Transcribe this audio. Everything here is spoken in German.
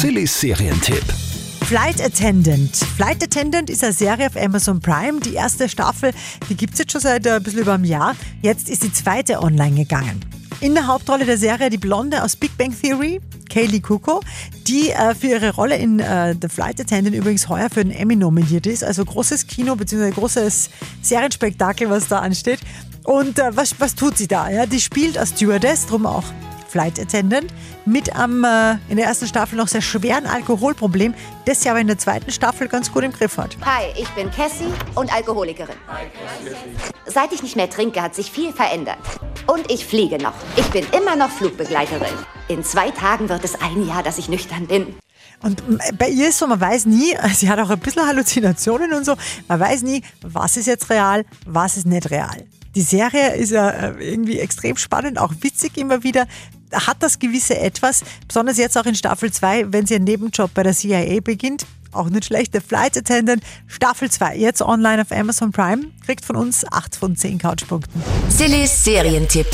Sillys Serientipp. Flight Attendant. Flight Attendant ist eine Serie auf Amazon Prime. Die erste Staffel, die gibt es jetzt schon seit äh, ein bisschen über einem Jahr. Jetzt ist die zweite online gegangen. In der Hauptrolle der Serie die Blonde aus Big Bang Theory, Kaylee Kuko, die äh, für ihre Rolle in äh, The Flight Attendant übrigens heuer für den Emmy nominiert ist. Also großes Kino bzw. großes Serienspektakel, was da ansteht. Und äh, was, was tut sie da? Ja? Die spielt als Stewardess, drum auch Flight Attendant, mit am äh, in der ersten Staffel noch sehr schweren Alkoholproblem, das sie aber in der zweiten Staffel ganz gut im Griff hat. Hi, ich bin Cassie und Alkoholikerin. Seit ich nicht mehr trinke, hat sich viel verändert. Und ich fliege noch. Ich bin immer noch Flugbegleiterin. In zwei Tagen wird es ein Jahr, dass ich nüchtern bin. Und bei ihr ist so, man weiß nie, sie hat auch ein bisschen Halluzinationen und so, man weiß nie, was ist jetzt real, was ist nicht real. Die Serie ist ja äh, irgendwie extrem spannend, auch witzig immer wieder hat das gewisse Etwas, besonders jetzt auch in Staffel 2, wenn sie einen Nebenjob bei der CIA beginnt. Auch nicht schlecht, der Flight Attendant, Staffel 2, jetzt online auf Amazon Prime, kriegt von uns 8 von 10 Couchpunkten. Sillys Serientipp.